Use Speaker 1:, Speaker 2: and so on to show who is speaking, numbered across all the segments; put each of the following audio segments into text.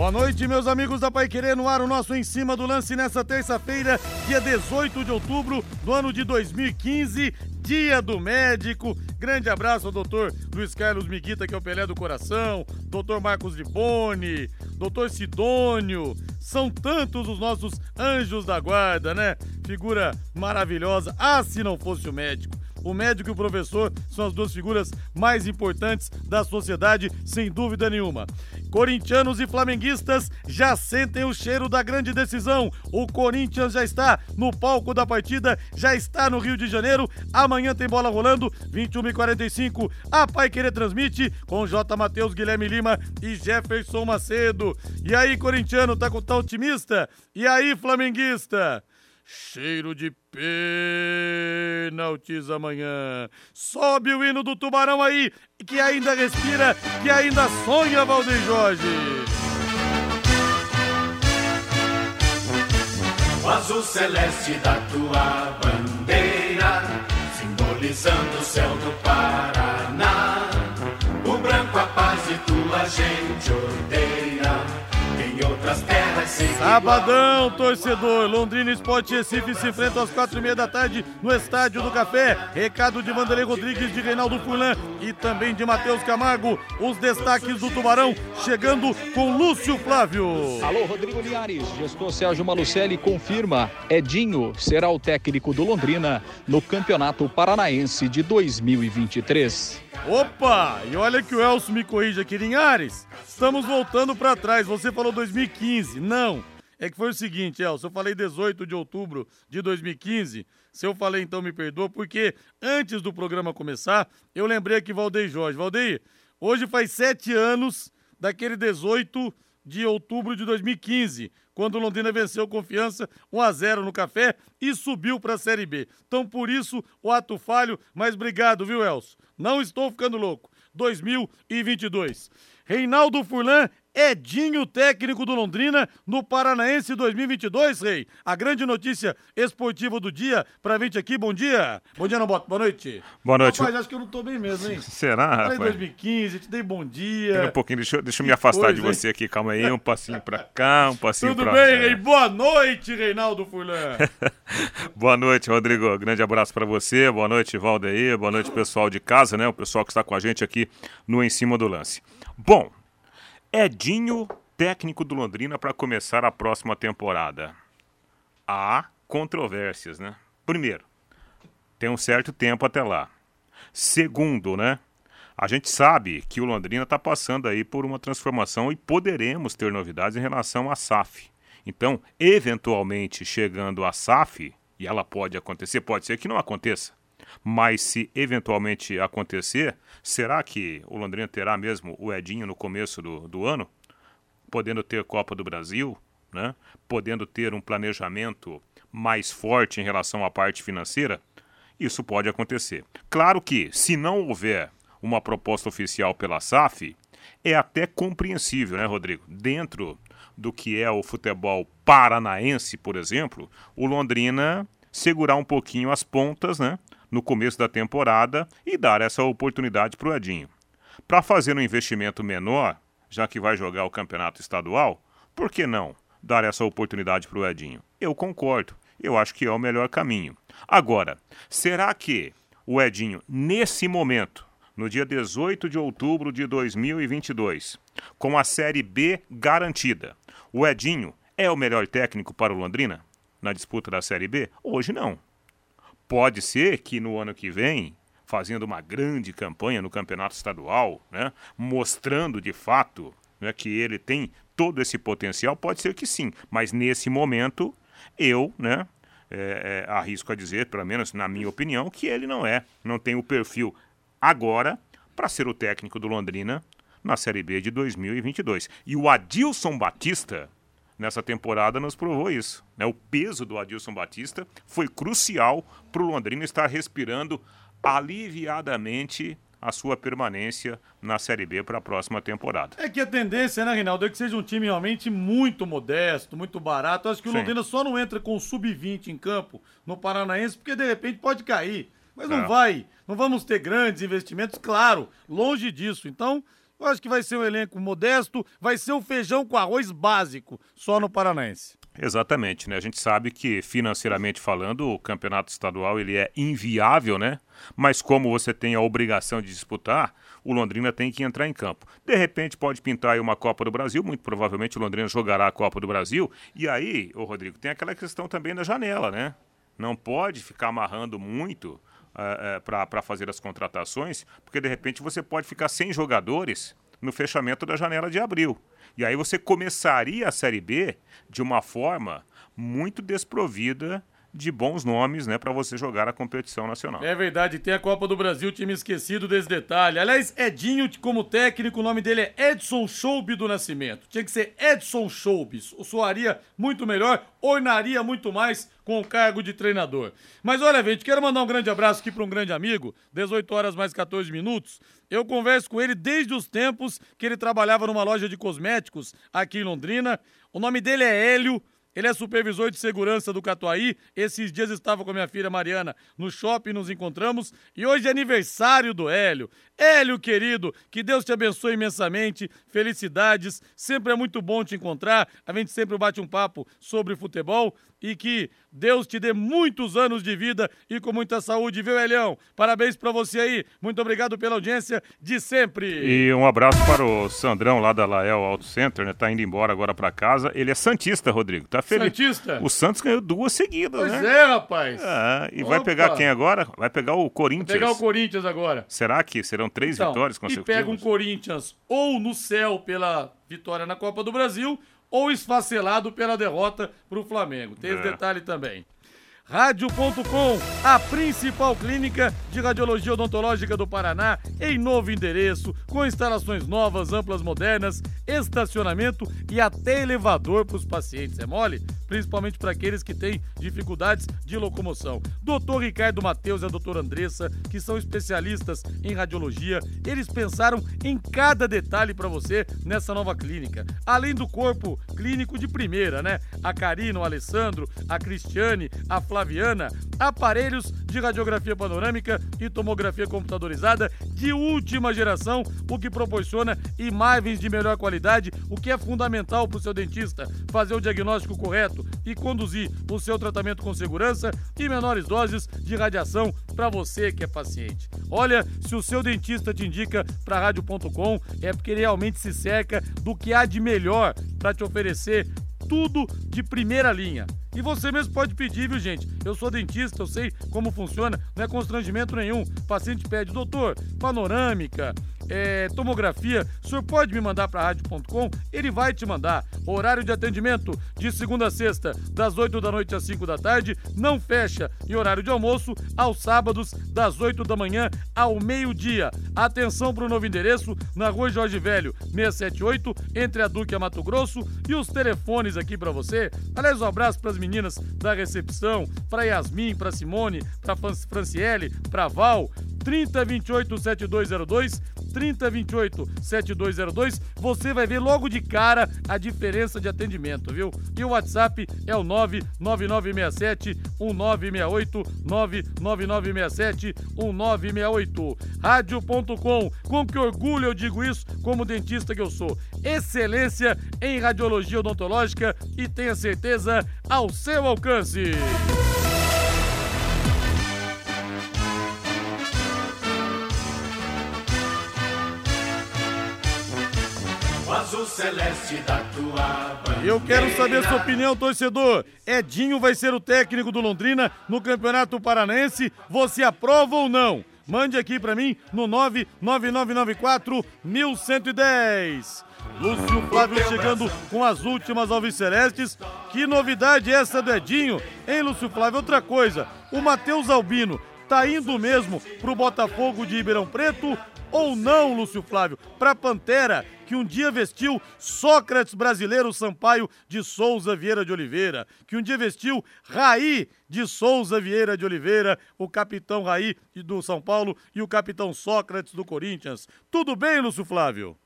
Speaker 1: Boa noite, meus amigos da Pai Querer, no ar o nosso Em Cima do Lance nessa terça-feira, dia 18 de outubro do ano de 2015, Dia do Médico. Grande abraço ao doutor Luiz Carlos Miguita, que é o Pelé do Coração, doutor Marcos Liboni, doutor Sidônio. São tantos os nossos anjos da guarda, né? Figura maravilhosa. Ah, se não fosse o médico. O médico e o professor são as duas figuras mais importantes da sociedade, sem dúvida nenhuma. Corintianos e flamenguistas já sentem o cheiro da grande decisão. O Corinthians já está no palco da partida, já está no Rio de Janeiro. Amanhã tem bola rolando, 21 h 45 A Pai Querer transmite com J. Matheus, Guilherme Lima e Jefferson Macedo. E aí, corintiano, tá, tá otimista? E aí, flamenguista? Cheiro de pênaltis amanhã. Sobe o hino do Tubarão aí, que ainda respira, que ainda sonha, Valdeir Jorge.
Speaker 2: O azul celeste da tua bandeira, simbolizando o céu do Paraná. O branco a paz e tua gente odeia
Speaker 1: Sabadão, torcedor. Londrina Esporte Recife se enfrenta às quatro e meia da tarde no Estádio do Café. Recado de Vanderlei Rodrigues, de Reinaldo Furlan e também de Matheus Camargo. Os destaques do Tubarão chegando com Lúcio Flávio.
Speaker 3: Alô, Rodrigo Liares. Gestor Sérgio Malucelli confirma. Edinho será o técnico do Londrina no Campeonato Paranaense de 2023.
Speaker 1: Opa! E olha que o Elcio me corrige aqui, Linhares. Estamos voltando para trás. Você falou 2015. Não. É que foi o seguinte, Elcio. Eu falei 18 de outubro de 2015. Se eu falei, então me perdoa, porque antes do programa começar, eu lembrei aqui Valdeir Jorge. Valdeir, hoje faz sete anos daquele 18 de outubro de 2015, quando o Londrina venceu Confiança 1 a 0 no Café e subiu para a Série B. Então, por isso, o ato falho, mas obrigado, viu, Elcio? Não estou ficando louco. 2022. Reinaldo Furlan Edinho, técnico do Londrina, no Paranaense 2022, Rei. A grande notícia esportiva do dia pra gente aqui. Bom dia. Bom dia, não. Boa noite.
Speaker 4: Boa noite.
Speaker 1: Rapaz, acho que eu não tô bem mesmo, hein?
Speaker 4: Será, rapaz?
Speaker 1: Falei 2015, te dei bom dia.
Speaker 4: Pera um pouquinho, deixa, eu, deixa eu me afastar Depois, de você aqui. Calma aí, um passinho pra cá, um passinho
Speaker 1: Tudo
Speaker 4: pra...
Speaker 1: Tudo bem, Rei? Boa noite, Reinaldo Furlan.
Speaker 4: boa noite, Rodrigo. Grande abraço pra você. Boa noite, Valdeir. Boa noite, pessoal de casa, né? O pessoal que está com a gente aqui no Em Cima do Lance. Bom, Edinho técnico do Londrina para começar a próxima temporada? Há controvérsias, né? Primeiro, tem um certo tempo até lá. Segundo, né? A gente sabe que o Londrina está passando aí por uma transformação e poderemos ter novidades em relação à SAF. Então, eventualmente chegando à SAF, e ela pode acontecer, pode ser que não aconteça. Mas se eventualmente acontecer, será que o Londrina terá mesmo o Edinho no começo do, do ano? podendo ter Copa do Brasil, né? podendo ter um planejamento mais forte em relação à parte financeira, isso pode acontecer. Claro que, se não houver uma proposta oficial pela SAF, é até compreensível, né, Rodrigo? Dentro do que é o futebol paranaense, por exemplo, o Londrina segurar um pouquinho as pontas, né, no começo da temporada e dar essa oportunidade para o Edinho. Para fazer um investimento menor, já que vai jogar o campeonato estadual, por que não dar essa oportunidade para o Edinho? Eu concordo, eu acho que é o melhor caminho. Agora, será que o Edinho, nesse momento, no dia 18 de outubro de 2022, com a Série B garantida, o Edinho é o melhor técnico para o Londrina na disputa da Série B? Hoje não. Pode ser que no ano que vem fazendo uma grande campanha no campeonato estadual, né, mostrando de fato né, que ele tem todo esse potencial, pode ser que sim, mas nesse momento eu né, é, é, arrisco a dizer, pelo menos na minha opinião, que ele não é, não tem o perfil agora para ser o técnico do Londrina na Série B de 2022. E o Adilson Batista, nessa temporada, nos provou isso. Né? O peso do Adilson Batista foi crucial para o Londrina estar respirando aliviadamente a sua permanência na Série B para a próxima temporada.
Speaker 1: É que a tendência, né, Reinaldo, é que seja um time realmente muito modesto, muito barato. Acho que o
Speaker 4: Sim.
Speaker 1: Londrina só não entra com o sub-20 em campo no Paranaense porque de repente pode cair. Mas não
Speaker 4: É.
Speaker 1: vai, não vamos ter grandes investimentos, claro, longe disso. Então, eu acho que vai ser um elenco modesto, vai ser o feijão com arroz básico, só no Paranaense.
Speaker 4: Exatamente, né? A gente sabe que financeiramente falando, o campeonato estadual ele é inviável, né? Mas como você tem a obrigação de disputar, o Londrina tem que entrar em campo. De repente pode pintar aí uma Copa do Brasil, muito provavelmente o Londrina jogará a Copa do Brasil. E aí, ô Rodrigo, tem aquela questão também da janela, né? Não pode ficar amarrando muito para fazer as contratações, porque de repente você pode ficar sem jogadores no fechamento da janela de abril. E aí você começaria a Série B de uma forma muito desprovida de bons nomes, né, para você jogar a competição nacional.
Speaker 1: É verdade, tem a Copa do Brasil, time esquecido desse detalhe. Aliás, Edinho, como técnico, o nome dele é Edson Choube do Nascimento. Tinha que ser Edson Choubes. Soaria muito melhor, ornaria muito mais com o cargo de treinador. Mas olha, gente, quero mandar um grande abraço aqui para um grande amigo, 18 horas mais 14 minutos. Eu converso com ele desde os tempos que ele trabalhava numa loja de cosméticos aqui em Londrina. O nome dele é Hélio. Ele é supervisor de segurança do Catuaí. Esses dias estava com a minha filha Mariana no shopping, nos encontramos. E hoje é aniversário do Hélio. Hélio, querido, que Deus te abençoe imensamente. Felicidades. Sempre é muito bom te encontrar. A gente sempre bate um papo sobre futebol. E que Deus te dê muitos anos de vida e com muita saúde, viu, Elião? Parabéns pra você aí. Muito obrigado pela audiência de sempre.
Speaker 4: E um abraço para o Sandrão lá da Lael Auto Center, né? Tá indo embora agora para casa. Ele é santista, Rodrigo. Tá feliz.
Speaker 1: Santista?
Speaker 4: O Santos ganhou duas seguidas,
Speaker 1: Pois
Speaker 4: né?
Speaker 1: é, rapaz.
Speaker 4: É, e vai
Speaker 1: Opa.
Speaker 4: pegar quem agora? Vai pegar o Corinthians.
Speaker 1: Pegar o Corinthians agora.
Speaker 4: Será que serão três
Speaker 1: Então,
Speaker 4: vitórias
Speaker 1: e
Speaker 4: consecutivas?
Speaker 1: pega um Corinthians ou no céu pela vitória na Copa do Brasil ou esfacelado pela derrota pro Flamengo. Tem esse
Speaker 4: É.
Speaker 1: detalhe também. Rádio.com, a principal clínica de radiologia odontológica do Paraná, em novo endereço, com instalações novas, amplas, modernas, estacionamento e até elevador para os pacientes. É mole? Principalmente para aqueles que têm dificuldades de locomoção. Doutor Ricardo Matheus e a doutora Andressa, que são especialistas em radiologia, eles pensaram em cada detalhe para você nessa nova clínica. Além do corpo clínico de primeira, né? A Karina, o Alessandro, a Cristiane, a Aparelhos de radiografia panorâmica e tomografia computadorizada de última geração, o que proporciona imagens de melhor qualidade, o que é fundamental para o seu dentista fazer o diagnóstico correto e conduzir o seu tratamento com segurança e menores doses de radiação para você que é paciente. Olha, se o seu dentista te indica para rádio.com, é porque ele realmente se cerca do que há de melhor para te oferecer tudo de primeira linha. E você mesmo pode pedir, viu, gente? Eu sou dentista, eu sei como funciona, não é constrangimento nenhum. O paciente pede, doutor, panorâmica, é, tomografia, o senhor pode me mandar para rádio.com? Ele vai te mandar. Horário de atendimento de segunda a sexta, das 8 da noite às 5 da tarde, não fecha. E horário de almoço aos sábados, das 8 da manhã ao meio-dia. Atenção para o novo endereço, na rua Jorge Velho, 678, entre a Duque e a Mato Grosso. E os telefones aqui para você. Aliás, um abraço para as meninas da recepção, para Yasmin, para Simone, para Franciele, para Val. 3028 7202, 3028 7202. Você vai ver logo de cara a diferença de atendimento, viu? E o WhatsApp é o 99967 1968, 99967 1968. Rádio.com, com que orgulho eu digo isso como dentista que eu sou. Excelência em radiologia odontológica e tenha certeza ao seu alcance.
Speaker 2: Celeste da tua bandeira.
Speaker 1: Eu quero saber sua opinião, torcedor. Edinho vai ser o técnico do Londrina no Campeonato Paranaense. Você aprova ou não? Mande aqui pra mim no 99994 1110. Lúcio Flávio chegando com as últimas alvicelestes. Que novidade é essa do Edinho, hein, Lúcio Flávio? Outra coisa, o Matheus Albino Tá indo mesmo pro Botafogo de Ribeirão Preto ou não, Lúcio Flávio? Pra Pantera, que um dia vestiu Sócrates brasileiro Sampaio de Souza Vieira de Oliveira, que um dia vestiu Raí de Souza Vieira de Oliveira, o capitão Raí do São Paulo e o capitão Sócrates do Corinthians. Tudo bem, Lúcio Flávio?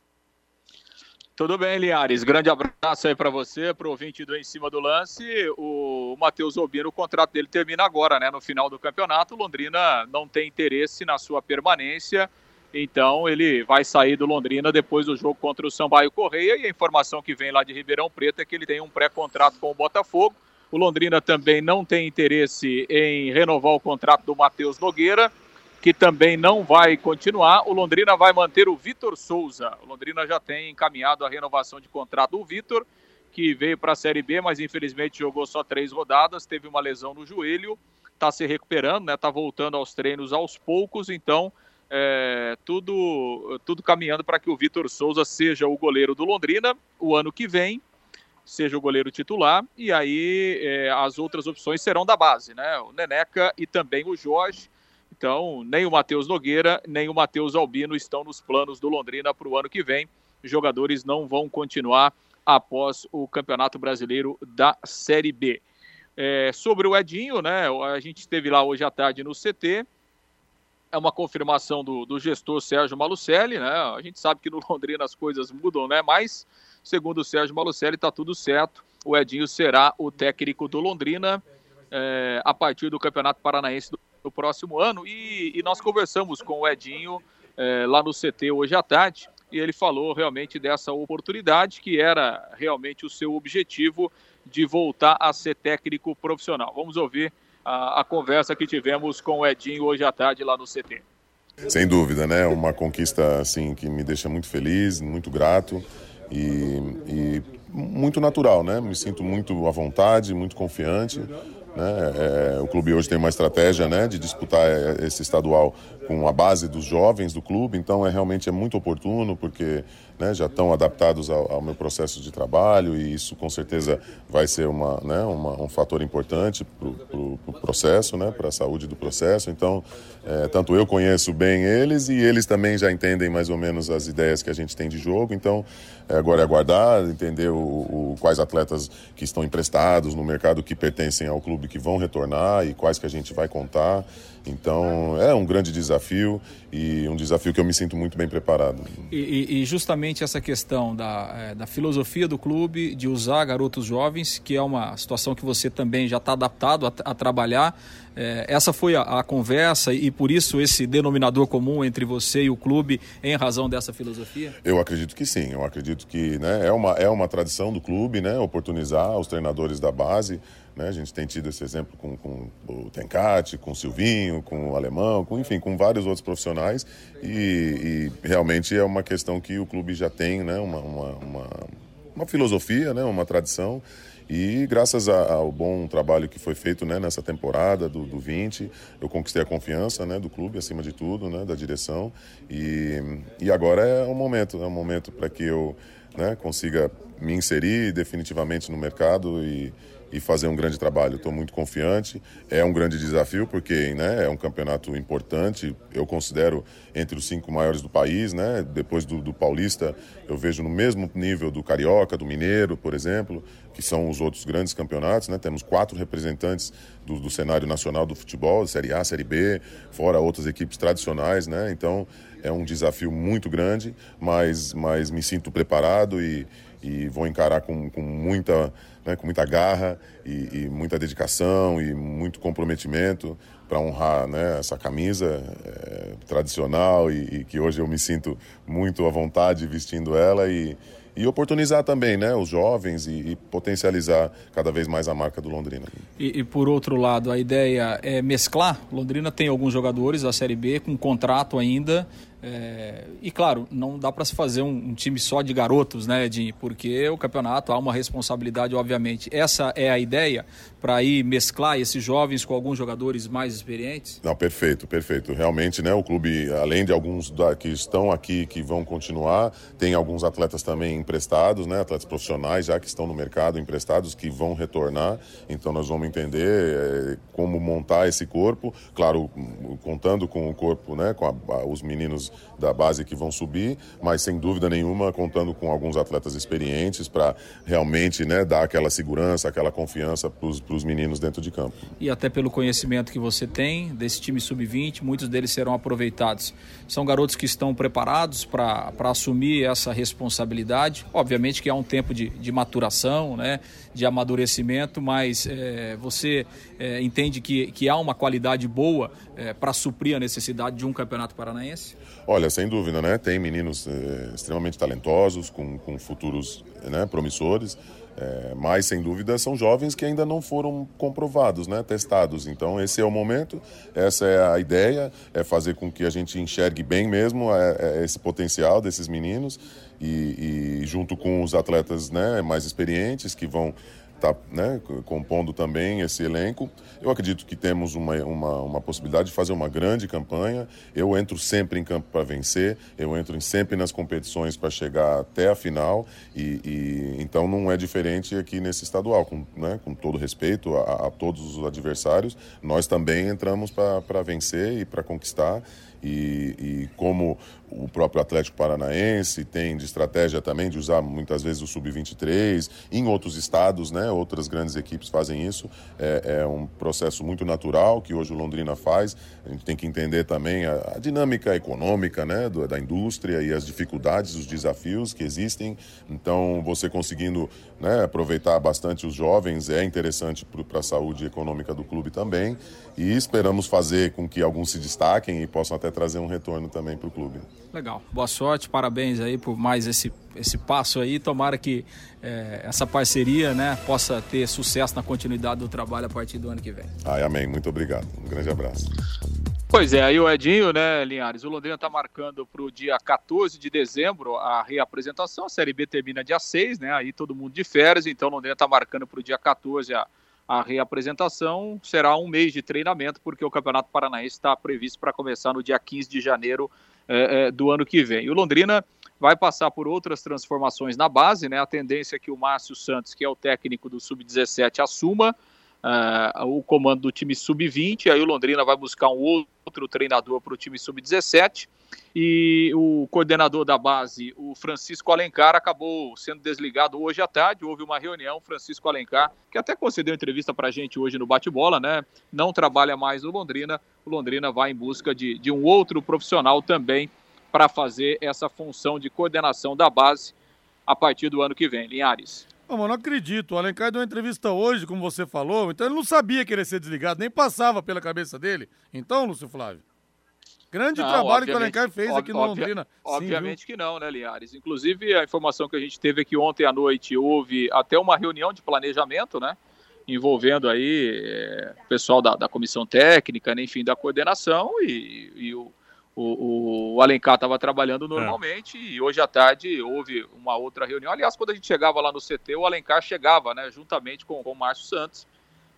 Speaker 3: Tudo bem, Linhares. Grande abraço aí para você, para o ouvinte do Em Cima do Lance. O Matheus Albino, o contrato dele termina agora, né? No final do campeonato. Londrina não tem interesse na sua permanência. Então ele vai sair do Londrina depois do jogo contra o Sambaio Correia. E a informação que vem lá de Ribeirão Preto é que ele tem um pré-contrato com o Botafogo. O Londrina também não tem interesse em renovar o contrato do Matheus Nogueira que também não vai continuar. O Londrina vai manter o Vitor Souza. O Londrina já tem encaminhado a renovação de contrato do Vitor, que veio para a Série B, mas infelizmente jogou só três rodadas, teve uma lesão no joelho, está se recuperando, está né? voltando aos treinos aos poucos, então é, tudo, tudo caminhando para que o Vitor Souza seja o goleiro do Londrina o ano que vem, seja o goleiro titular, e aí é, as outras opções serão da base, né? O Neneca e também o Jorge. Então, nem o Matheus Nogueira, nem o Matheus Albino estão nos planos do Londrina para o ano que vem. Os jogadores não vão continuar após o Campeonato Brasileiro da Série B. É, sobre o Edinho, né? A gente esteve lá hoje à tarde no CT. É uma confirmação do, do gestor Sérgio Malucelli, né? A gente sabe que no Londrina as coisas mudam, né? Mas, segundo o Sérgio Malucelli, está tudo certo. O Edinho será o técnico do Londrina é, a partir do Campeonato Paranaense do no próximo ano. E, e nós conversamos com o Edinho é, lá no CT hoje à tarde e ele falou realmente dessa oportunidade que era realmente o seu objetivo de voltar a ser técnico profissional. Vamos ouvir a, a conversa que tivemos com o Edinho hoje à tarde lá no CT.
Speaker 5: Sem dúvida, né? Uma conquista assim que me deixa muito feliz, muito grato e, e muito natural, né? Me sinto muito à vontade, muito confiante. Né? É, o clube hoje tem uma estratégia né, de disputar é, esse estadual com a base dos jovens do clube, então é realmente é muito oportuno porque né, já estão adaptados ao, ao, meu processo de trabalho e isso com certeza vai ser uma, né, uma um fator importante para o pro, pro processo, né, para a saúde do processo. Então, é, tanto eu conheço bem eles e eles também já entendem mais ou menos as ideias que a gente tem de jogo. Então, é, agora é aguardar, entender o, o, quais atletas que estão emprestados no mercado que pertencem ao clube que vão retornar e quais que a gente vai contar. Então é um grande desafio e um desafio que eu me sinto muito bem preparado.
Speaker 3: E, e justamente essa questão da, é, da filosofia do clube de usar garotos jovens, que é uma situação que você também já está adaptado a, a trabalhar. É, essa foi a, a, conversa e por isso esse denominador comum entre você e o clube em razão dessa filosofia?
Speaker 5: Eu acredito que sim. Eu acredito que né, é, uma, é uma tradição do clube, né, oportunizar os treinadores da base né? A gente tem tido esse exemplo com, com o Tencate, com o Silvinho, com o Alemão, com, enfim, com vários outros profissionais. E, e realmente é uma questão que o clube já tem né? uma, uma, uma, uma filosofia, né? uma tradição. E graças ao bom trabalho que foi feito né, nessa temporada do, do 20, eu conquistei a confiança né, do clube, acima de tudo, né, da direção. E, e agora é o momento, é o momento para que eu né, consiga me inserir definitivamente no mercado e, e fazer um grande trabalho. Estou muito confiante. É um grande desafio porque né, é um campeonato importante. Eu considero entre os cinco maiores do país. Né? Depois do, do Paulista, eu vejo no mesmo nível do Carioca, do Mineiro, por exemplo, que são os outros grandes campeonatos. Né? Temos quatro representantes do, do cenário nacional do futebol, Série A, Série B, fora outras equipes tradicionais. Né? Então é um desafio muito grande, mas, mas me sinto preparado e, e vou encarar com, com muita né, com muita garra e, e, muita dedicação e muito comprometimento para honrar né, essa camisa é, tradicional e, e, que hoje eu me sinto muito à vontade vestindo ela e, e oportunizar também né, os jovens e, e, potencializar cada vez mais a marca do Londrina.
Speaker 3: E, e, por outro lado, a ideia é mesclar. Londrina tem alguns jogadores da Série B com contrato ainda é, e claro, não dá para se fazer um, um, time só de garotos, né, Edinho? Porque o campeonato há uma responsabilidade, obviamente. Essa é a ideia para ir mesclar esses jovens com alguns jogadores mais experientes?
Speaker 5: Não, perfeito, perfeito. Realmente, né, o clube, além de alguns da, que estão aqui que vão continuar, tem alguns atletas também emprestados, né, atletas profissionais já que estão no mercado emprestados que vão retornar. Então nós vamos entender é, como montar esse corpo. Claro, contando com o corpo, né, com a, os meninos da base que vão subir, mas sem dúvida nenhuma contando com alguns atletas experientes para realmente né, dar aquela segurança, aquela confiança para os meninos dentro de campo.
Speaker 6: E até pelo conhecimento que você tem desse time sub-20, muitos deles serão aproveitados. São garotos que estão preparados para assumir essa responsabilidade. Obviamente que há um tempo de, de maturação, né, de amadurecimento, mas é, você é, entende que, que há uma qualidade boa é, para suprir a necessidade de um campeonato paranaense?
Speaker 5: Olha, sem dúvida, né? Tem meninos é, extremamente talentosos, com, com futuros né, promissores. É, mas, sem dúvida, são jovens que ainda não foram comprovados, né, testados. Então, esse é o momento, essa é a ideia, é fazer com que a gente enxergue bem mesmo é, é esse potencial desses meninos e, e, junto com os atletas né, mais experientes que vão está né, compondo também esse elenco. Eu acredito que temos uma, uma, uma, possibilidade de fazer uma grande campanha. Eu entro sempre em campo para vencer, eu entro sempre nas competições para chegar até a final, e, e, então não é diferente aqui nesse estadual. Com, né, com todo respeito a, a todos os adversários, nós também entramos para vencer e para conquistar. E, e, como o próprio Atlético Paranaense tem de estratégia também de usar muitas vezes o sub-23, em outros estados, né, outras grandes equipes fazem isso, é, é, um processo muito natural que hoje o Londrina faz. A gente tem que entender também a, a dinâmica econômica né, do, da indústria e as dificuldades, os desafios que existem. Então, você conseguindo né, aproveitar bastante os jovens é interessante para a saúde econômica do clube também. E esperamos fazer com que alguns se destaquem e possam até trazer um retorno também para o clube.
Speaker 6: Legal. Boa sorte, parabéns aí por mais esse, esse passo aí. Tomara que é, essa parceria né, possa ter sucesso na continuidade do trabalho a partir do ano que vem.
Speaker 5: Ai, amém. Muito obrigado. Um grande abraço.
Speaker 3: Pois é, aí o Edinho, né, Linhares? O Londrina está marcando para o dia 14 de dezembro a reapresentação. A Série B termina dia 6, né? Aí todo mundo de férias, então o Londrina está marcando para o dia 14 a a reapresentação será um mês de treinamento, porque o Campeonato Paranaense está previsto para começar no dia 15 de janeiro é, é, do ano que vem. E o Londrina vai passar por outras transformações na base, né? A tendência é que o Márcio Santos, que é o técnico do Sub-17, assuma uh, o comando do time Sub-20, aí o Londrina vai buscar um outro treinador para o time Sub-17 e o coordenador da base, o Francisco Alencar, acabou sendo desligado hoje à tarde. Houve uma reunião, Francisco Alencar, que até concedeu entrevista para a gente hoje no bate-bola, né? Não trabalha mais no Londrina. O Londrina vai em busca de, de um outro profissional também para fazer essa função de coordenação da base a partir do ano que vem. Linhares.
Speaker 1: Não, não acredito. O Alencar deu uma entrevista hoje, como você falou, então ele não sabia que ele ia ser desligado, nem passava pela cabeça dele. Então, Lúcio Flávio. Grande não, trabalho que o Alencar fez aqui no Londrina.
Speaker 3: Obviamente Sim, que não, né, Linhares? Inclusive, a informação que a gente teve é que ontem à noite houve até uma reunião de planejamento, né? Envolvendo aí é, o pessoal da, da comissão técnica, né, enfim, da coordenação e, e o, o, o, Alencar estava trabalhando normalmente é. e hoje à tarde houve uma outra reunião. Aliás, quando a gente chegava lá no CT, o Alencar chegava, né, juntamente com, com o Márcio Santos,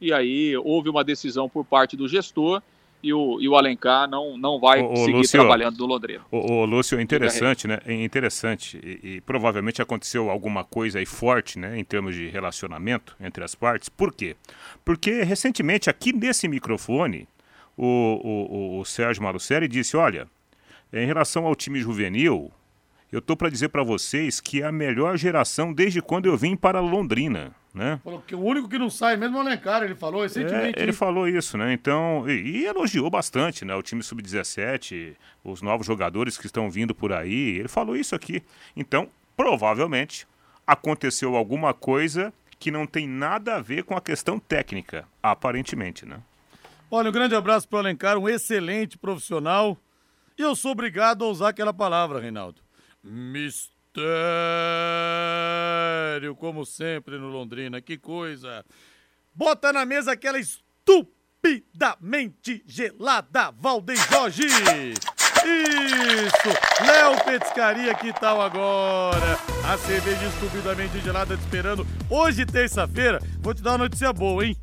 Speaker 3: e aí houve uma decisão por parte do gestor e o, e o Alencar não, não vai o, seguir Lúcio, trabalhando no Londrina.
Speaker 4: O, o Lúcio, interessante, né? É interessante. E, e, provavelmente aconteceu alguma coisa aí forte, né? Em termos de relacionamento entre as partes. Por quê? Porque recentemente, aqui nesse microfone, o, o, o Sérgio Marucelli disse: olha, em relação ao time juvenil, eu tô para dizer para vocês que é a melhor geração desde quando eu vim para Londrina né?
Speaker 1: Falou que o único que não sai mesmo é o Alencar, ele falou recentemente.
Speaker 4: É, ele falou isso, né? Então, e, e elogiou bastante, né? O time sub-17, os novos jogadores que estão vindo por aí, ele falou isso aqui. Então, provavelmente aconteceu alguma coisa que não tem nada a ver com a questão técnica, aparentemente, né?
Speaker 1: Olha, um grande abraço para o Alencar, um excelente profissional. E eu sou obrigado a usar aquela palavra, Reinaldo. Mistério mistério, como sempre no Londrina. Que coisa. Bota na mesa aquela estupidamente gelada Valdem Jorge. Isso! Léo Petiscaria, que tal agora? A cerveja estupidamente gelada te esperando. Hoje, terça-feira, vou te dar uma notícia boa, hein?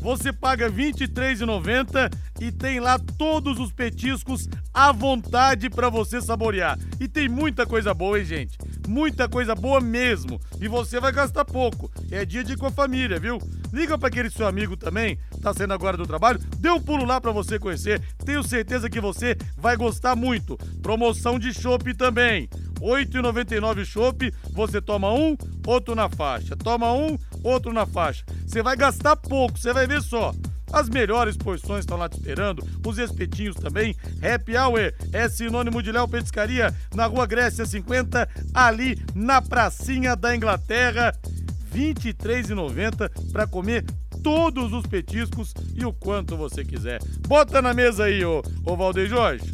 Speaker 1: Você paga R$ 23,90 e tem lá todos os petiscos à vontade para você saborear. E tem muita coisa boa, hein, gente? Muita coisa boa mesmo. E você vai gastar pouco. É dia de ir com a família, viu? Liga para aquele seu amigo também, tá saindo agora do trabalho, dê um pulo lá para você conhecer. Tenho certeza que você vai gostar muito. Promoção de chopp também. R$ 8,99 chopp, você toma um, outro na faixa. Toma um, outro na faixa. Você vai gastar pouco, você vai ver só. As melhores porções estão lá te esperando, os espetinhos também. Happy Hour é sinônimo de Léo Petiscaria, na Rua Grécia 50, ali na pracinha da Inglaterra. R$ 23,90 para comer todos os petiscos e o quanto você quiser. Bota na mesa aí, ô, ô Valdeir Jorge.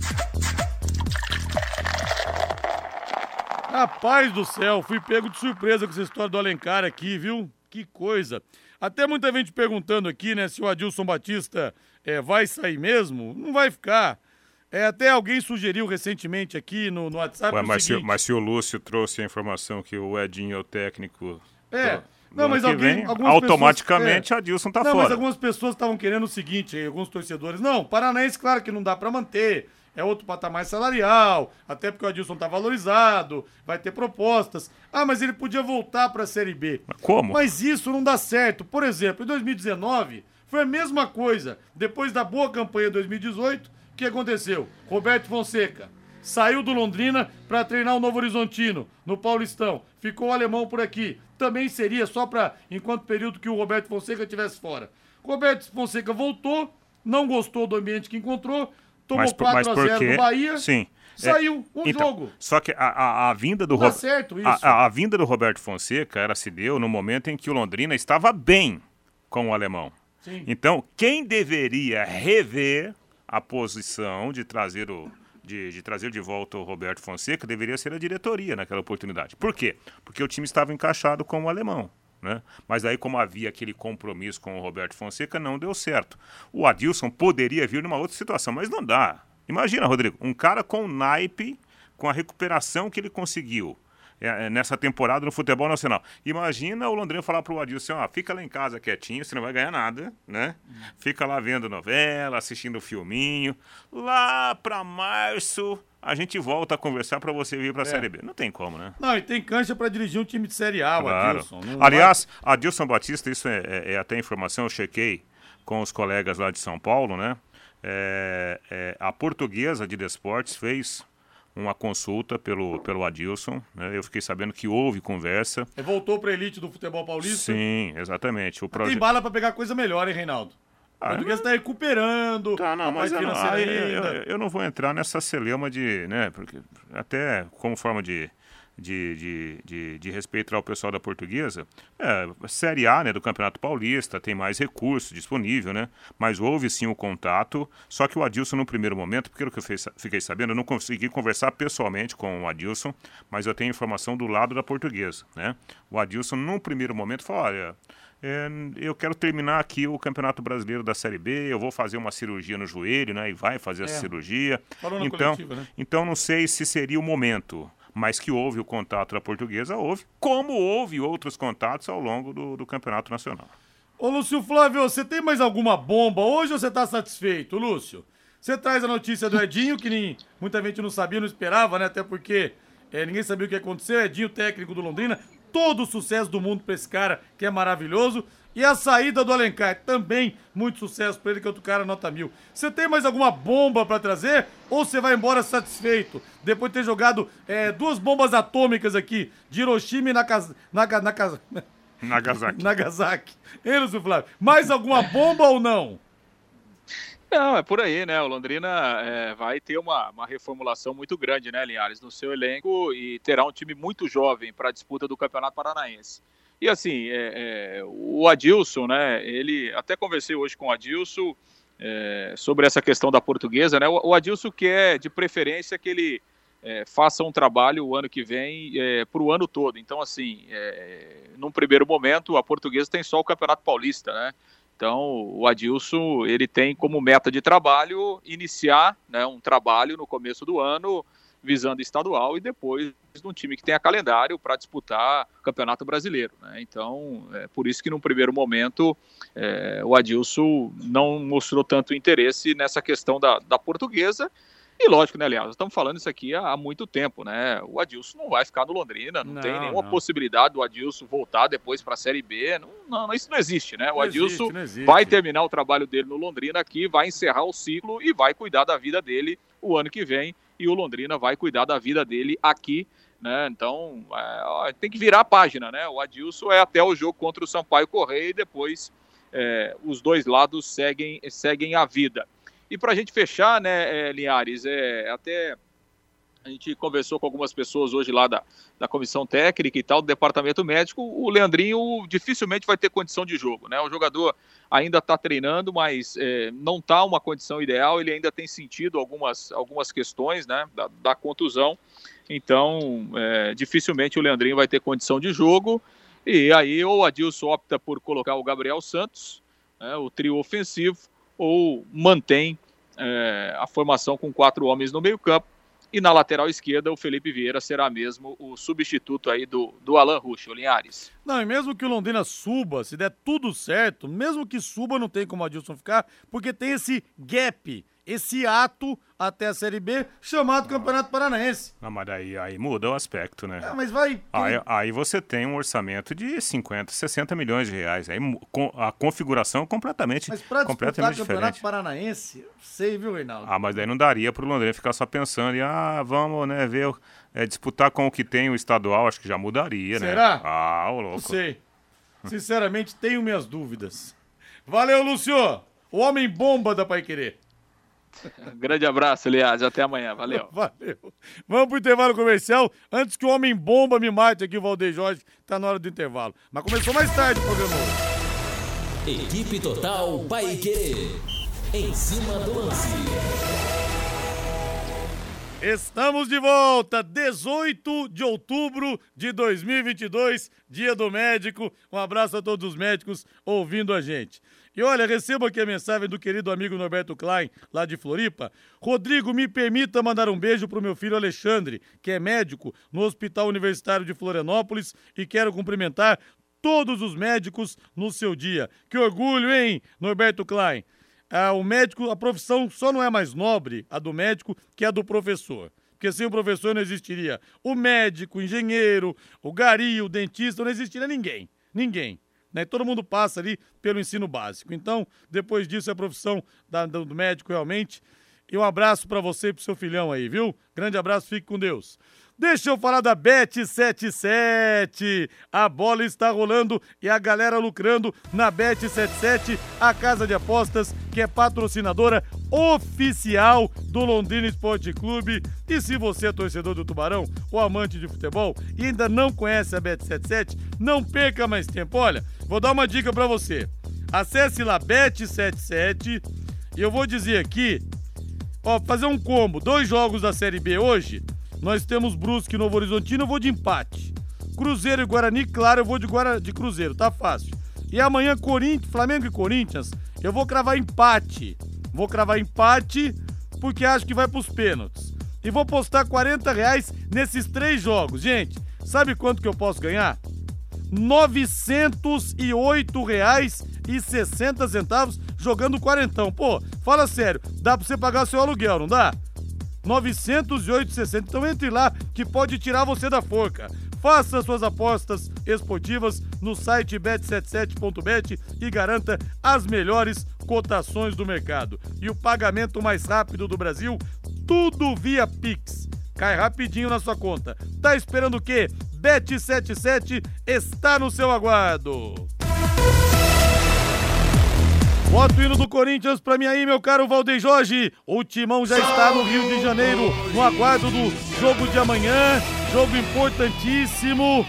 Speaker 1: Rapaz do céu, fui pego de surpresa com essa história do Alencar aqui, viu? Que coisa. Até muita gente perguntando aqui, né, se o Adilson Batista é, vai sair mesmo. Não vai ficar. É, até alguém sugeriu recentemente aqui no, no WhatsApp.
Speaker 4: Ué, mas, se,
Speaker 1: seguinte,
Speaker 4: mas se o Lúcio trouxe a informação que o Edinho é o técnico.
Speaker 1: É.
Speaker 4: do-
Speaker 1: Não, mas alguém-
Speaker 4: vem, automaticamente
Speaker 1: pessoas- é.
Speaker 4: Adilson tá
Speaker 1: não, mas
Speaker 4: fora.
Speaker 1: algumas pessoas estavam querendo o seguinte, alguns torcedores. Não, Paranaense, claro que não dá pra manter. É outro patamar salarial, até porque o Adilson tá valorizado, vai ter propostas. Ah, mas ele podia voltar pra Série B.
Speaker 4: Como?
Speaker 1: Mas isso não dá certo. Por exemplo, em 2019, foi a mesma coisa. Depois da boa campanha de 2018, o que aconteceu? Roberto Fonseca saiu do Londrina para treinar o Novo Horizontino, no Paulistão. Ficou o alemão por aqui. Também seria só para enquanto período que o Roberto Fonseca estivesse fora. Roberto Fonseca voltou, não gostou do ambiente que encontrou, tomou
Speaker 4: Mas, por-
Speaker 1: 4
Speaker 4: mas
Speaker 1: a
Speaker 4: por
Speaker 1: 0
Speaker 4: quê?
Speaker 1: do Bahia.
Speaker 4: Sim.
Speaker 1: Saiu um
Speaker 4: então,
Speaker 1: jogo.
Speaker 4: Só que a, a, a vinda do Ro-
Speaker 1: certo isso.
Speaker 4: A, a- a vinda do Roberto Fonseca era se deu no momento em que o Londrina estava bem com o alemão.
Speaker 1: Sim.
Speaker 4: Então, quem deveria rever a posição de trazer o de, de trazer de volta o Roberto Fonseca deveria ser a diretoria naquela oportunidade. Por quê? Porque o time estava encaixado com o alemão. Né? Mas aí, como havia aquele compromisso com o Roberto Fonseca, não deu certo. O Adilson poderia vir numa outra situação, mas não dá. Imagina, Rodrigo, um cara com naipe, com a recuperação que ele conseguiu é, é, nessa temporada no futebol nacional. Imagina o Londrina falar pro Adilson, ó, fica lá em casa quietinho, você não vai ganhar nada, né? Fica lá vendo novela, assistindo filminho. Lá pra março a gente volta a conversar pra você vir pra Série B. Não tem como, né?
Speaker 1: Não, e tem cancha para dirigir um time de Série A,
Speaker 4: Claro.
Speaker 1: Adilson. Não
Speaker 4: Aliás, Adilson Batista, isso é, é- é até informação, eu chequei com os colegas lá de São Paulo, né? É, é, a portuguesa de Desportes fez uma consulta pelo, pelo Adilson, né? Eu fiquei sabendo que houve conversa.
Speaker 1: Voltou pra elite do futebol paulista.
Speaker 4: Sim, exatamente. O
Speaker 1: Tem
Speaker 4: projeto.
Speaker 1: bala pra pegar coisa melhor, hein, Reinaldo? O
Speaker 4: Ah,
Speaker 1: português tá recuperando.
Speaker 4: Tá, não,
Speaker 1: a
Speaker 4: mas eu não, eu, eu- eu não vou entrar nessa celeuma de, né, porque até como forma de, de, de, de, de respeitar o pessoal da portuguesa, é, Série A, né, do Campeonato Paulista, tem mais recursos disponível, né, mas houve sim o contato, só que o Adilson no primeiro momento, pelo que eu fiz- fiquei sabendo, eu não consegui conversar pessoalmente com o Adilson, mas eu tenho informação do lado da portuguesa, né, o Adilson no primeiro momento falou, olha, é, eu quero terminar aqui o Campeonato Brasileiro da Série B, eu vou fazer uma cirurgia no joelho, né? E vai fazer essa
Speaker 1: É.
Speaker 4: cirurgia.
Speaker 1: Falou na
Speaker 4: Então,
Speaker 1: coletiva, né?
Speaker 4: então não sei se seria o momento, mas que houve o contato da portuguesa, houve, como houve outros contatos ao longo do, do Campeonato Nacional.
Speaker 1: Ô, Lúcio Flávio, você tem mais alguma bomba hoje ou você tá satisfeito, Lúcio? Você traz a notícia do Edinho, que nem, muita gente não sabia, não esperava, né? Até porque é, ninguém sabia o que aconteceu. Edinho, técnico do Londrina, todo o sucesso do mundo pra esse cara, que é maravilhoso. E a saída do Alencar, também muito sucesso pra ele, que é outro cara nota mil. Você tem mais alguma bomba pra trazer? Ou você vai embora satisfeito? Depois de ter jogado é, duas bombas atômicas aqui, de Hiroshima e Naga- Naga-
Speaker 4: Nagasaki.
Speaker 1: Nagasaki. Hein, Lúcio Flávio? Mais alguma bomba ou não?
Speaker 3: Não, é por aí, né? O Londrina é, vai ter uma, uma reformulação muito grande, né, Linhares, no seu elenco e terá um time muito jovem para a disputa do Campeonato Paranaense. E assim, é, é, o Adilson, né? Ele até conversei hoje com o Adilson é, sobre essa questão da portuguesa, né? O, o Adilson quer de preferência que ele é, faça um trabalho o ano que vem é, para o ano todo. Então, assim, é, num primeiro momento, a portuguesa tem só o Campeonato Paulista, né? Então, o Adilson, ele tem como meta de trabalho iniciar né, um trabalho no começo do ano, visando estadual, e depois de um time que tenha calendário para disputar o Campeonato Brasileiro. Né? Então, é por isso que num primeiro momento é, o Adilson não mostrou tanto interesse nessa questão da, da portuguesa, E lógico, né, aliás, estamos falando isso aqui há, há, muito tempo, né? O Adilson não vai ficar no Londrina, não, não tem nenhuma não. possibilidade do Adilson voltar depois para a Série B. Não, não, isso não existe, né? O Adilson existe, vai terminar o trabalho dele no Londrina aqui, vai encerrar o ciclo e vai cuidar da vida dele o ano que vem. E o Londrina vai cuidar da vida dele aqui né? Então é, tem que virar a página, né? O Adilson é até o jogo contra o Sampaio Correia e depois é, os dois lados seguem, seguem a vida. E para a gente fechar, né, é, Linhares, é, até a gente conversou com algumas pessoas hoje lá da, da comissão técnica e tal, do departamento médico. O Leandrinho dificilmente vai ter condição de jogo, né? O jogador ainda está treinando, mas é, não está uma condição ideal. Ele ainda tem sentido algumas, algumas questões, né? Da, da contusão. Então, é, dificilmente o Leandrinho vai ter condição de jogo. E aí, ou o Adilson opta por colocar o Gabriel Santos, né, o trio ofensivo, ou mantém é, a formação com quatro homens no meio-campo. E na lateral esquerda, o Felipe Vieira será mesmo o substituto aí do, do Alan Rusch, o Linhares.
Speaker 1: Não, e mesmo que o Londrina suba, se der tudo certo, mesmo que suba, não tem como o Adilson ficar, porque tem esse gap esse ato até a Série B, chamado Campeonato Paranaense.
Speaker 4: Não, mas aí, aí muda o aspecto, né?
Speaker 1: É, mas vai.
Speaker 4: Aí, aí, você tem um orçamento de 50, 60 milhões de reais. Aí a configuração é completamente, mas pra completamente diferente. Campeonato
Speaker 1: Paranaense, sei, viu, Reinaldo?
Speaker 4: Ah, mas daí não daria para o Londrina ficar só pensando em, ah, vamos, né, ver, é, disputar com o que tem o estadual, acho que já mudaria,
Speaker 1: Será? né? Será?
Speaker 4: Ah, o louco. Não
Speaker 1: sei. Sinceramente, tenho minhas dúvidas. Valeu, Lúcio! O homem bomba da Pai Querer.
Speaker 3: Grande abraço, aliás. Até amanhã. Valeu.
Speaker 1: Valeu. Vamos pro intervalo comercial. Antes que o homem bomba me mate aqui, o Valdeir Jorge, tá na hora do intervalo. Mas começou mais tarde o programa.
Speaker 7: Equipe Total Paique. Em cima do lance.
Speaker 1: Estamos de volta, 18 de outubro de 2022, dia do médico. Um abraço a todos os médicos ouvindo a gente. E olha, recebo aqui a mensagem do querido amigo Norberto Klein, lá de Floripa. Rodrigo, me permita mandar um beijo pro meu filho Alexandre, que é médico no Hospital Universitário de Florianópolis, e quero cumprimentar todos os médicos no seu dia. Que orgulho, hein, Norberto Klein? Ah, o médico, a profissão só não é mais nobre, a do médico, que a do professor. Porque sem o professor não existiria o médico, o engenheiro, o gari, o dentista, não existiria ninguém. Ninguém. Né? Todo mundo passa ali pelo ensino básico. Então, depois disso, a profissão da, do médico realmente. E um abraço para você e pro seu filhão aí, viu? Grande abraço, fique com Deus. Deixa eu falar da Bet77. A bola está rolando e a galera lucrando na Bet77, a casa de apostas que é patrocinadora oficial do Londrina Esporte Clube. E se você é torcedor do Tubarão ou amante de futebol e ainda não conhece a Bet77, não perca mais tempo. Olha, vou dar uma dica para você. Acesse lá Bet77 e eu vou dizer aqui, ó, fazer um combo, dois jogos da Série B hoje nós temos Brusque e Novo Horizontino, eu vou de empate. Cruzeiro e Guarani, claro, eu vou de, Guara... de Cruzeiro, tá fácil. E amanhã, Corinthians, Flamengo e Corinthians, eu vou cravar empate. Vou cravar empate porque acho que vai pros pênaltis. E vou postar 40 reais nesses três jogos. Gente, sabe quanto que eu posso ganhar? 908 reais e 60 centavos jogando quarentão. Pô, fala sério, dá pra você pagar seu aluguel, não dá? 908,60. Então entre lá que pode tirar você da forca. Faça suas apostas esportivas no site bet77.bet e garanta as melhores cotações do mercado. E o pagamento mais rápido do Brasil, tudo via Pix. Cai rapidinho na sua conta. Tá esperando o quê? Bet77 está no seu aguardo. Bota o hino do Corinthians pra mim aí, meu caro Valdeir Jorge. O Timão já está no Rio de Janeiro, no aguardo do jogo de amanhã. Jogo importantíssimo.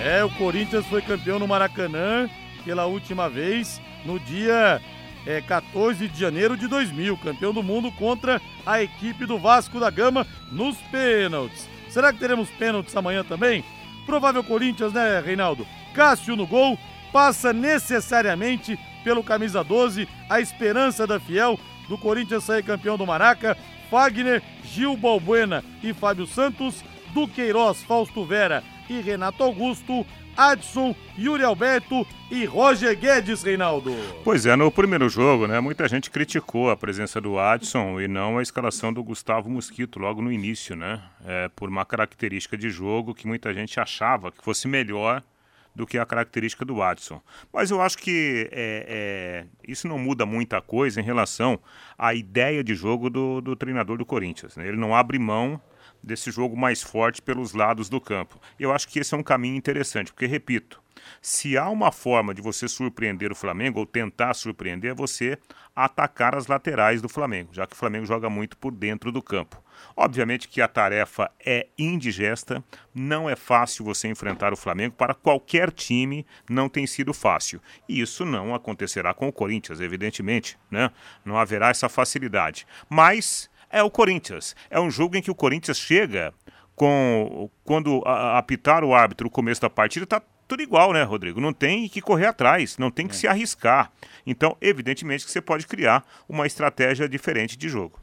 Speaker 1: É, o Corinthians foi campeão no Maracanã pela última vez, no dia é, 14 de janeiro de 2000. Campeão do mundo contra a equipe do Vasco da Gama nos pênaltis. Será que teremos pênaltis amanhã também? Provável Corinthians, né, Reinaldo? Cássio no gol, passa necessariamente pelo camisa 12, a esperança da Fiel, do Corinthians sair campeão do Maraca, Fagner, Gil Balbuena e Fábio Santos, do Queiroz, Fausto Vera e Renato Augusto, Adson, Yuri Alberto e Roger Guedes, Reinaldo.
Speaker 4: Pois é, no primeiro jogo, né, muita gente criticou a presença do Adson e não a escalação do Gustavo Mosquito logo no início, né? É, por uma característica de jogo que muita gente achava que fosse melhor do que a característica do Watson. Mas eu acho que é, é, isso não muda muita coisa em relação à ideia de jogo do, do treinador do Corinthians. Né? Ele não abre mão desse jogo mais forte pelos lados do campo. Eu acho que esse é um caminho interessante, porque, repito, se há uma forma de você surpreender o Flamengo, ou tentar surpreender, é você atacar as laterais do Flamengo, já que o Flamengo joga muito por dentro do campo. Obviamente que a tarefa é indigesta, não é fácil você enfrentar o Flamengo, para qualquer time não tem sido fácil. E isso não acontecerá com o Corinthians, evidentemente, né? Não haverá essa facilidade. Mas é o Corinthians. É um jogo em que o Corinthians chega com quando apitar o árbitro no começo da partida, está tudo igual, né, Rodrigo? Não tem que correr atrás, não tem que é. se arriscar. Então, evidentemente que você pode criar uma estratégia diferente de jogo.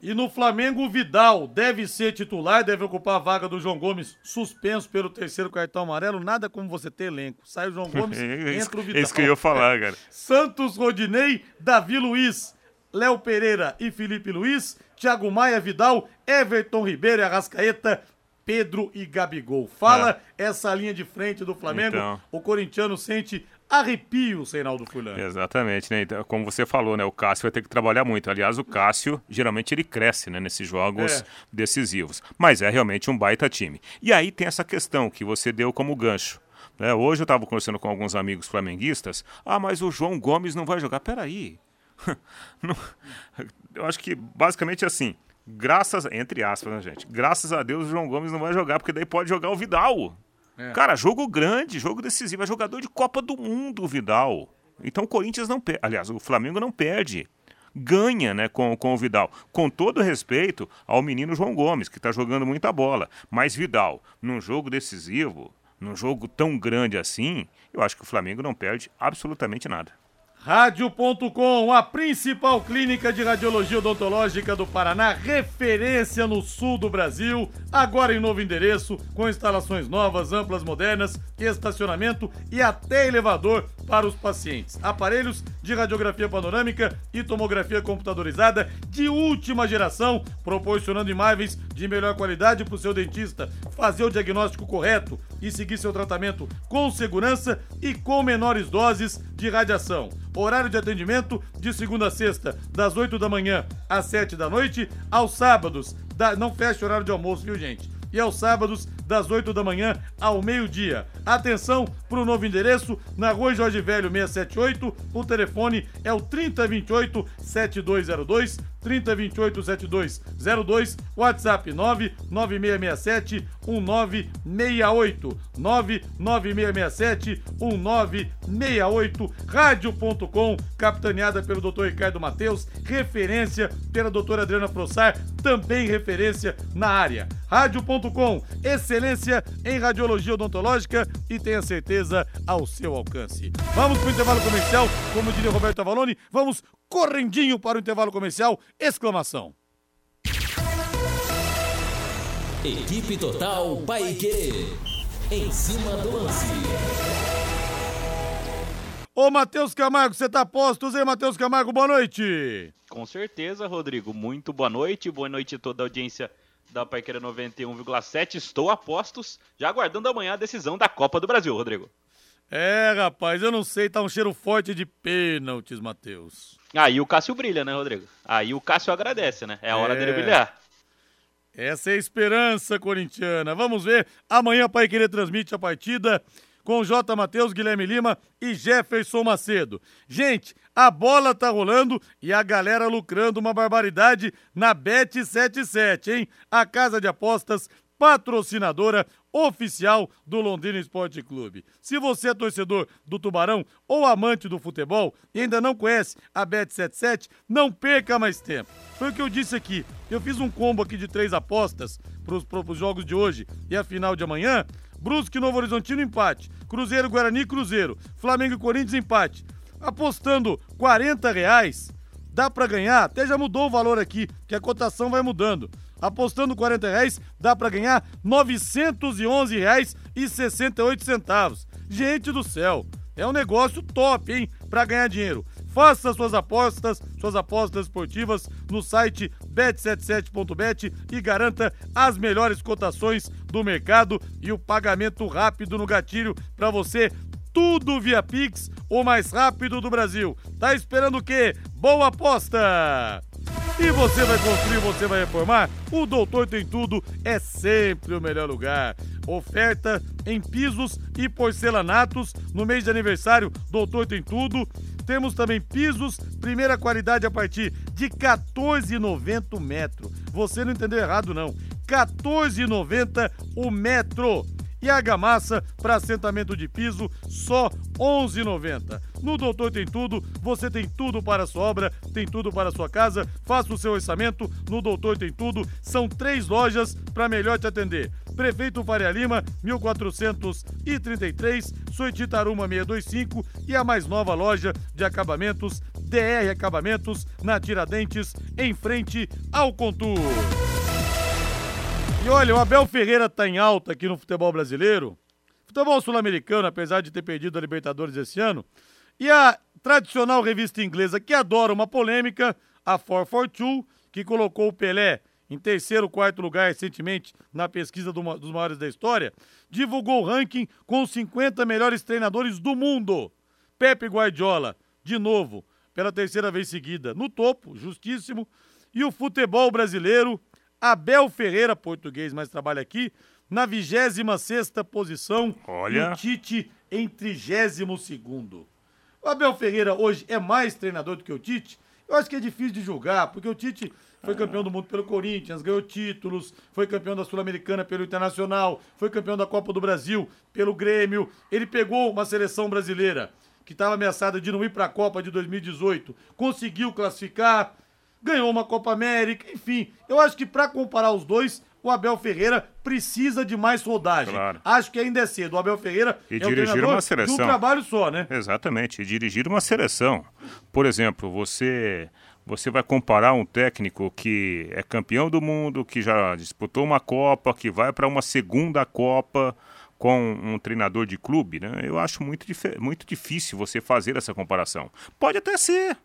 Speaker 1: E no Flamengo, o Vidal deve ser titular, deve ocupar a vaga do João Gomes, suspenso pelo terceiro cartão amarelo. Nada como você ter elenco. Sai o João Gomes, entra o Vidal.
Speaker 4: Isso que eu ia falar, cara.
Speaker 1: Santos, Rodinei, Davi Luiz, Léo Pereira e Felipe Luiz, Thiago Maia, Vidal, Everton Ribeiro e Arrascaeta, Pedro e Gabigol. Fala é. essa linha de frente do Flamengo. Então... O corintiano sente arrepio, Reinaldo Fulano.
Speaker 4: Exatamente, né? Então, como você falou, né? O Cássio vai ter que trabalhar muito. Aliás, o Cássio, geralmente ele cresce, né? Nesses jogos é. decisivos. Mas é realmente um baita time. E aí tem essa questão que você deu como gancho. Né? Hoje eu estava conversando com alguns amigos flamenguistas. Ah, mas o João Gomes não vai jogar. Peraí. não, eu acho que basicamente é assim. Graças, entre aspas, né, gente? Graças a Deus o João Gomes não vai jogar, porque daí pode jogar o Vidal. É. Cara, jogo grande, jogo decisivo. É jogador de Copa do Mundo, o Vidal. Então o Corinthians não perde. Aliás, o Flamengo não perde. Ganha né, com, com o Vidal. Com todo respeito ao menino João Gomes, que está jogando muita bola. Mas Vidal, num jogo decisivo, num jogo tão grande assim, eu acho que o Flamengo não perde absolutamente nada.
Speaker 1: Rádio.com, a principal clínica de radiologia odontológica do Paraná, referência no sul do Brasil, agora em novo endereço, com instalações novas, amplas, modernas, estacionamento e até elevador para os pacientes. Aparelhos de radiografia panorâmica e tomografia computadorizada de última geração, proporcionando imagens de melhor qualidade para o seu dentista fazer o diagnóstico correto e seguir seu tratamento com segurança e com menores doses de radiação. Horário de atendimento de segunda a sexta, das 8 da manhã às 7 da noite, aos sábados. Da... Não fecha horário de almoço, viu, gente? E aos sábados, das 8 da manhã ao meio-dia. Atenção para o novo endereço, na Rua Jorge Velho 678. O telefone é o 3028 7202 3028 7202, WhatsApp 99667 1968 99667 1968, rádio.com, capitaneada pelo Dr. Ricardo Mateus, referência pela doutora Adriana Frossar, também referência na área. Rádio.com, excelência em radiologia odontológica e tenha certeza ao seu alcance. Vamos para o intervalo comercial, como diria Roberto Avalone, vamos correndinho para o intervalo comercial, exclamação.
Speaker 7: Equipe Total Paique. Em cima do lance.
Speaker 1: Ô, Matheus Camargo, você tá postos, hein, Matheus Camargo? Boa noite.
Speaker 8: Com certeza, Rodrigo. Muito boa noite. Boa noite a toda a audiência da Paiqueira 91,7. Estou a postos, já aguardando amanhã a decisão da Copa do Brasil, Rodrigo.
Speaker 1: É, rapaz, eu não sei, tá um cheiro forte de pênaltis, Matheus.
Speaker 8: Aí o Cássio brilha, né, Rodrigo? Aí o Cássio agradece, né? É a hora é... dele brilhar.
Speaker 1: Essa é a esperança corintiana. Vamos ver. Amanhã o Pai Querer transmite a partida com J. Matheus, Guilherme Lima e Jefferson Macedo. Gente, a bola tá rolando e a galera lucrando uma barbaridade na Bet77, hein? A casa de apostas patrocinadora oficial do Londrina Esporte Clube. Se você é torcedor do Tubarão ou amante do futebol e ainda não conhece a Bet77, não perca mais tempo. Foi o que eu disse aqui. Eu fiz um combo aqui de três apostas para os jogos de hoje e a final de amanhã. Brusque Novo Horizontino empate. Cruzeiro Guarani Cruzeiro. Flamengo e Corinthians empate. Apostando 40 reais, dá para ganhar. Até já mudou o valor aqui, que a cotação vai mudando. Apostando 40 reais, dá para ganhar R$ 911,68. Gente do céu, é um negócio top, hein? Para ganhar dinheiro. Faça suas apostas, suas apostas esportivas no site bet77.bet e garanta as melhores cotações do mercado e o pagamento rápido no gatilho para você tudo via Pix, o mais rápido do Brasil. Tá esperando o quê? Boa aposta! E você vai construir, você vai reformar? O Doutor Tem Tudo é sempre o melhor lugar. Oferta em pisos e porcelanatos no mês de aniversário. Doutor Tem Tudo. Temos também pisos, primeira qualidade a partir de 14,90 o metro. Você não entendeu errado, não. 14,90 o metro. E argamassa para assentamento de piso, só 11,90. No Doutor Tem Tudo, você tem tudo para a sua obra, tem tudo para a sua casa. Faça o seu orçamento no Doutor Tem Tudo. São três lojas para melhor te atender. Prefeito Faria Lima, 1433, Soititaruma 625 e a mais nova loja de acabamentos, DR Acabamentos, na Tiradentes, em frente ao Contour. E olha, o Abel Ferreira tá em alta aqui no futebol brasileiro. Futebol sul-americano, apesar de ter perdido a Libertadores esse ano. E a tradicional revista inglesa que adora uma polêmica, a 442, que colocou o Pelé em terceiro, quarto lugar recentemente na pesquisa do, dos maiores da história, divulgou o ranking com os 50 melhores treinadores do mundo. Pepe Guardiola, de novo, pela terceira vez seguida, no topo, justíssimo. E o futebol brasileiro, Abel Ferreira, português, mas trabalha aqui, na 26 posição.
Speaker 4: Olha.
Speaker 1: E o Tite em 32. O Abel Ferreira hoje é mais treinador do que o Tite? Eu acho que é difícil de julgar, porque o Tite foi campeão do mundo pelo Corinthians, ganhou títulos, foi campeão da Sul-Americana pelo Internacional, foi campeão da Copa do Brasil pelo Grêmio. Ele pegou uma seleção brasileira que estava ameaçada de não ir para a Copa de 2018, conseguiu classificar, ganhou uma Copa América, enfim. Eu acho que para comparar os dois, o Abel Ferreira precisa de mais rodagem.
Speaker 4: Claro.
Speaker 1: Acho que ainda é cedo. O Abel Ferreira
Speaker 4: E
Speaker 1: é
Speaker 4: dirigir uma seleção.
Speaker 1: de um trabalho só, né?
Speaker 4: Exatamente, e dirigir uma seleção. Por exemplo, você você vai comparar um técnico que é campeão do mundo, que já disputou uma Copa, que vai para uma segunda Copa com um treinador de clube, né? Eu acho muito, muito difícil você fazer essa comparação. Pode até ser.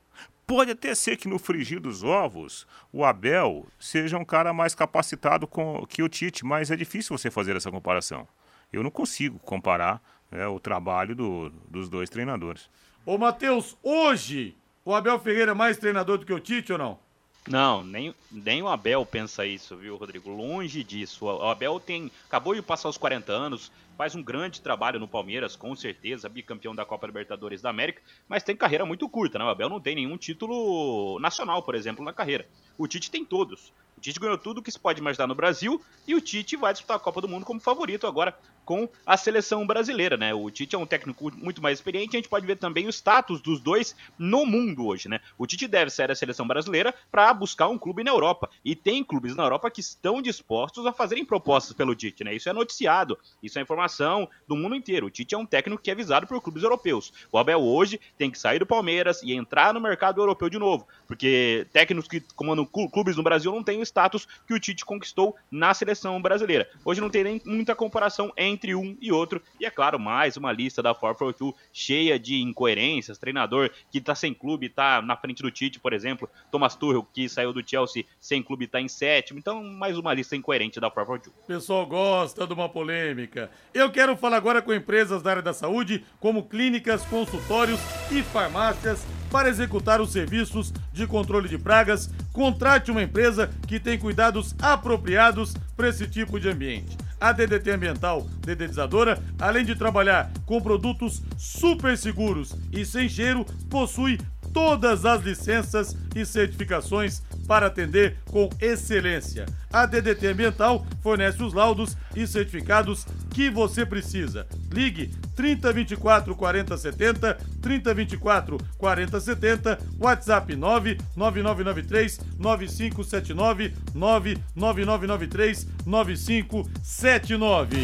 Speaker 4: Pode até ser que no frigir dos ovos o Abel seja um cara mais capacitado com, que o Tite, mas é difícil você fazer essa comparação. Eu não consigo comparar né, o trabalho do- dos dois treinadores.
Speaker 1: Ô, Matheus, hoje o Abel Ferreira é mais treinador do que o Tite ou não?
Speaker 8: Não, nem, nem o Abel pensa isso, viu, Rodrigo? Longe disso. O Abel tem acabou de passar os 40 anos, faz um grande trabalho no Palmeiras, com certeza, bicampeão da Copa Libertadores da América, mas tem carreira muito curta, né? O Abel não tem nenhum título nacional, por exemplo, na carreira. O Tite tem todos. O Tite ganhou tudo que se pode imaginar no Brasil e o Tite vai disputar a Copa do Mundo como favorito agora com a seleção brasileira, né? O Tite é um técnico muito mais experiente, a gente pode ver também o status dos dois no mundo hoje, né? O Tite deve sair da seleção brasileira para buscar um clube na Europa. E tem clubes na Europa que estão dispostos a fazerem propostas pelo Tite, né? Isso é noticiado, isso é informação do mundo inteiro. O Tite é um técnico que é visado por clubes europeus. O Abel hoje tem que sair do Palmeiras e entrar no mercado europeu de novo, porque técnicos que comandam clu- clubes no Brasil não têm status que o Tite conquistou na seleção brasileira. Hoje não tem nem muita comparação entre um e outro. E é claro, mais uma lista da 442 cheia de incoerências. Treinador que tá sem clube, tá na frente do Tite, por exemplo. Thomas Tuchel, que saiu do Chelsea sem clube, tá em sétimo. Então, mais uma lista incoerente da 442.
Speaker 1: O pessoal gosta de uma polêmica. Eu quero falar agora com empresas da área da saúde, como clínicas, consultórios e farmácias, para executar os serviços de controle de pragas. Contrate uma empresa que tem cuidados apropriados para esse tipo de ambiente. A DDT Ambiental Dedetizadora, além de trabalhar com produtos super seguros e sem cheiro, possui todas as licenças e certificações para atender com excelência. A DDT Ambiental fornece os laudos e certificados que você precisa. Ligue 3024 40 70, 3024 40 70, WhatsApp 99993 9579, 99993 9579.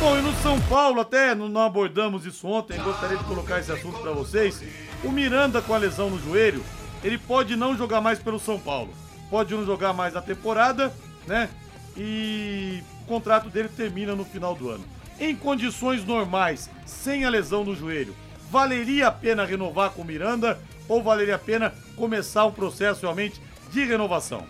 Speaker 1: Bom, e no São Paulo, até não abordamos isso ontem, gostaria de colocar esse assunto para vocês. O Miranda com a lesão no joelho, ele pode não jogar mais pelo São Paulo. Pode não jogar mais na temporada, né? E o contrato dele termina no final do ano. em condições normais, sem a lesão no joelho, valeria a pena renovar com o Miranda ou valeria a pena começar um processo realmente de renovação?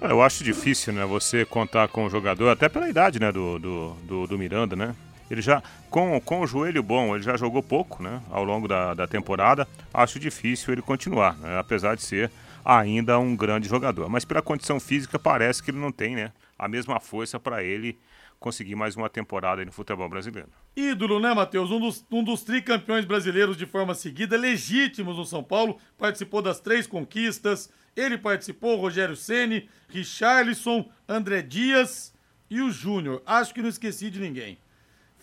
Speaker 4: Eu acho difícil, né, você contar com o jogador, até pela idade, né, do, do, do, do Miranda, né? Ele já, com, com o joelho bom, ele já jogou pouco, né, ao longo da, da temporada. Acho difícil ele continuar, né, apesar de ser ainda um grande jogador. Mas pela condição física, parece que ele não tem, né, a mesma força para ele conseguir mais uma temporada no futebol brasileiro.
Speaker 1: Ídolo, né, Matheus? Um dos, um dos tricampeões brasileiros de forma seguida, legítimos no São Paulo, participou das três conquistas. Ele participou, Rogério Ceni, Richarlison, André Dias e o Júnior. Acho que não esqueci de ninguém.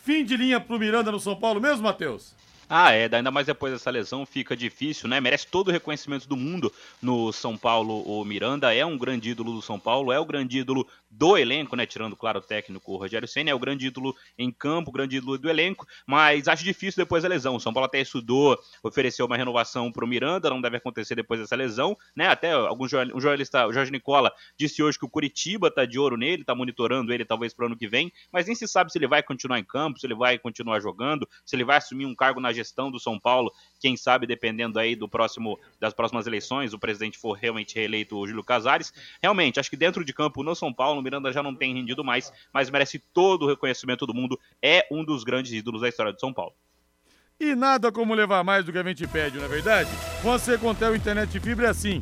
Speaker 1: Fim de linha pro Miranda no São Paulo mesmo, Matheus?
Speaker 8: Ah, é, ainda mais depois dessa lesão fica difícil, né? Merece todo o reconhecimento do mundo no São Paulo. O Miranda é um grande ídolo do São Paulo, é o grande ídolo do elenco, né? Tirando, claro, o técnico o Rogério Senna, é o grande ídolo em campo, o grande ídolo do elenco, mas acho difícil depois da lesão. O São Paulo até estudou, ofereceu uma renovação para o Miranda, não deve acontecer depois dessa lesão, né? Até algum jornalista, o Jorge Nicola, disse hoje que o Curitiba tá de ouro nele, tá monitorando ele talvez para o ano que vem, mas nem se sabe se ele vai continuar em campo, se ele vai continuar jogando, se ele vai assumir um cargo na gestão do São Paulo, quem sabe dependendo aí do próximo das próximas eleições, o presidente for realmente reeleito o Júlio Casares. Realmente, acho que dentro de campo no São Paulo, o Miranda já não tem rendido mais, mas merece todo o reconhecimento do mundo, é um dos grandes ídolos da história do São Paulo.
Speaker 1: E nada como levar mais do que a gente pede, não é verdade? Com a Secontel Internet Fibra é assim.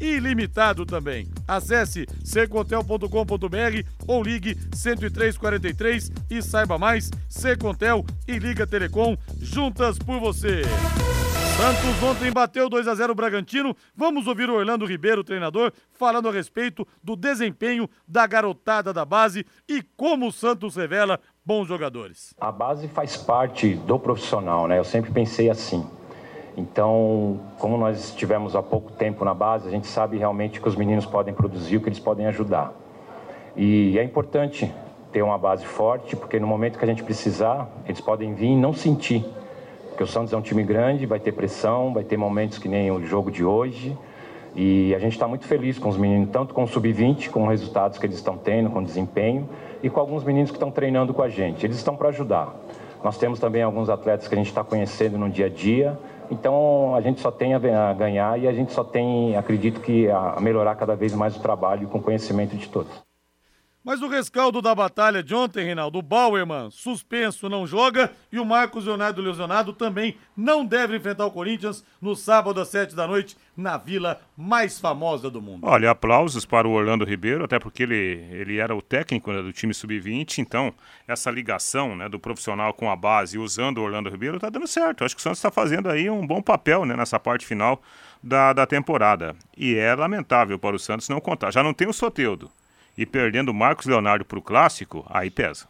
Speaker 1: ilimitado também. Acesse secontel.com.br ou ligue 10343 e saiba mais. Secontel e Liga Telecom, juntas por você. Santos ontem bateu 2 a 0 o Bragantino. Vamos ouvir o Orlando Ribeiro, treinador, falando a respeito do desempenho da garotada da base e como o Santos revela bons jogadores.
Speaker 9: A base faz parte do profissional, né? Eu sempre pensei assim. Então, como nós estivemos há pouco tempo na base, a gente sabe realmente que os meninos podem produzir, o que eles podem ajudar. E é importante ter uma base forte, porque no momento que a gente precisar, eles podem vir e não sentir porque o Santos é um time grande, vai ter pressão, vai ter momentos que nem o jogo de hoje. E a gente está muito feliz com os meninos, tanto com o sub-20, com os resultados que eles estão tendo, com o desempenho, e com alguns meninos que estão treinando com a gente. Eles estão para ajudar. Nós temos também alguns atletas que a gente está conhecendo no dia a dia. Então a gente só tem a ganhar e a gente só tem, acredito que, a melhorar cada vez mais o trabalho com conhecimento de todos.
Speaker 1: Mas o rescaldo da batalha de ontem, Reinaldo, o Bauerman suspenso não joga e o Marcos Leonardo lesionado também não deve enfrentar o Corinthians no sábado às sete da noite na vila mais famosa do mundo.
Speaker 4: Olha, aplausos para o Orlando Ribeiro, até porque ele, ele era o técnico né, do time sub-20, então essa ligação né, do profissional com a base usando o Orlando Ribeiro está dando certo. Acho que o Santos está fazendo aí um bom papel né, nessa parte final da, da temporada. E é lamentável para o Santos não contar. Já não tem o Soteudo e perdendo o Marcos Leonardo para o clássico, aí pesa.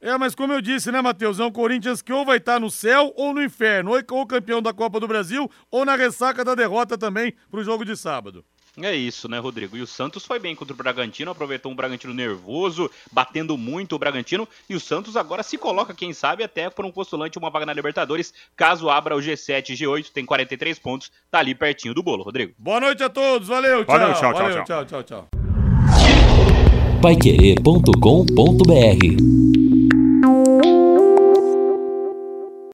Speaker 1: É, mas como eu disse, né, Matheus? É um Corinthians que ou vai estar no céu ou no inferno, ou campeão da Copa do Brasil, ou na ressaca da derrota também para o jogo de sábado.
Speaker 8: É isso, né, Rodrigo? E o Santos foi bem contra o Bragantino, aproveitou um Bragantino nervoso, batendo muito o Bragantino. E o Santos agora se coloca, quem sabe, até por um postulante, uma vaga na Libertadores, caso abra o G7 e G8, tem 43 pontos, tá ali pertinho do bolo, Rodrigo.
Speaker 1: Boa noite a todos, valeu, tchau.
Speaker 4: Valeu, tchau,
Speaker 1: valeu,
Speaker 4: tchau,
Speaker 1: tchau, tchau, tchau
Speaker 7: paiquerê.com.br